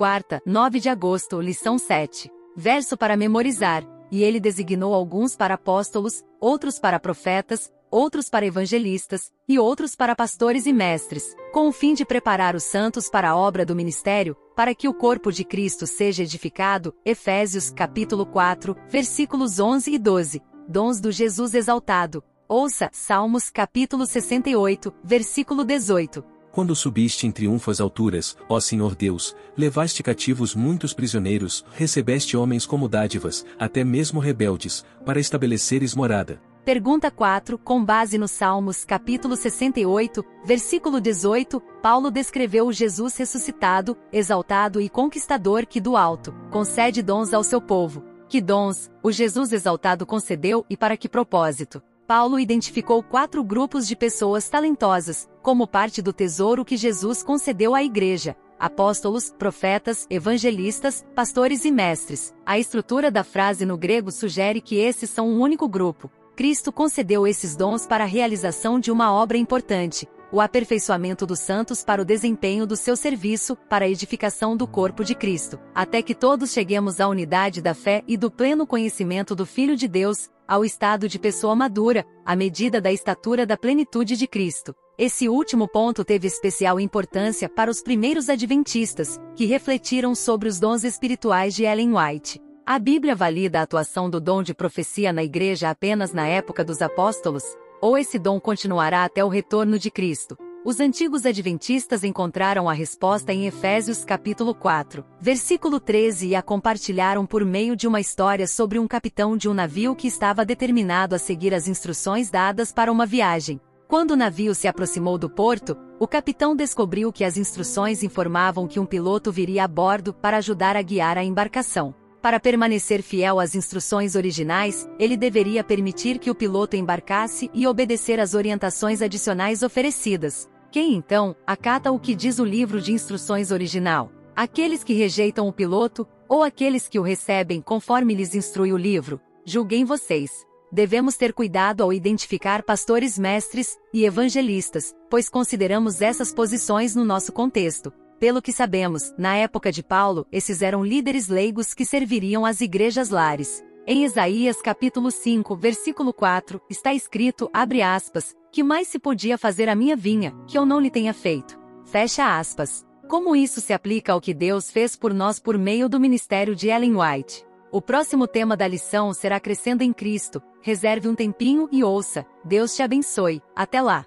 quarta, 9 de agosto, lição 7. Verso para memorizar. E ele designou alguns para apóstolos, outros para profetas, outros para evangelistas, e outros para pastores e mestres, com o fim de preparar os santos para a obra do ministério, para que o corpo de Cristo seja edificado. Efésios capítulo 4, versículos 11 e 12. Dons do Jesus exaltado. Ouça Salmos capítulo 68, versículo 18. Quando subiste em triunfo às alturas, ó Senhor Deus, levaste cativos muitos prisioneiros, recebeste homens como dádivas, até mesmo rebeldes, para estabeleceres morada. Pergunta 4, com base no Salmos capítulo 68, versículo 18, Paulo descreveu o Jesus ressuscitado, exaltado e conquistador que do alto concede dons ao seu povo. Que dons o Jesus exaltado concedeu e para que propósito? Paulo identificou quatro grupos de pessoas talentosas, como parte do tesouro que Jesus concedeu à igreja: apóstolos, profetas, evangelistas, pastores e mestres. A estrutura da frase no grego sugere que esses são um único grupo. Cristo concedeu esses dons para a realização de uma obra importante, o aperfeiçoamento dos santos para o desempenho do seu serviço, para a edificação do corpo de Cristo, até que todos cheguemos à unidade da fé e do pleno conhecimento do Filho de Deus, ao estado de pessoa madura, à medida da estatura da plenitude de Cristo. Esse último ponto teve especial importância para os primeiros adventistas, que refletiram sobre os dons espirituais de Ellen White. A Bíblia valida a atuação do dom de profecia na igreja apenas na época dos apóstolos, ou esse dom continuará até o retorno de Cristo. Os antigos adventistas encontraram a resposta em Efésios capítulo 4, versículo 13 e a compartilharam por meio de uma história sobre um capitão de um navio que estava determinado a seguir as instruções dadas para uma viagem. Quando o navio se aproximou do porto, o capitão descobriu que as instruções informavam que um piloto viria a bordo para ajudar a guiar a embarcação. Para permanecer fiel às instruções originais, ele deveria permitir que o piloto embarcasse e obedecer às orientações adicionais oferecidas. Quem então acata o que diz o livro de instruções original? Aqueles que rejeitam o piloto, ou aqueles que o recebem conforme lhes instrui o livro? Julguem vocês. Devemos ter cuidado ao identificar pastores mestres e evangelistas, pois consideramos essas posições no nosso contexto. Pelo que sabemos, na época de Paulo, esses eram líderes leigos que serviriam às igrejas lares. Em Isaías capítulo 5, versículo 4, está escrito, abre aspas, que mais se podia fazer a minha vinha, que eu não lhe tenha feito. Fecha aspas. Como isso se aplica ao que Deus fez por nós por meio do ministério de Ellen White? O próximo tema da lição será Crescendo em Cristo. Reserve um tempinho e ouça. Deus te abençoe. Até lá!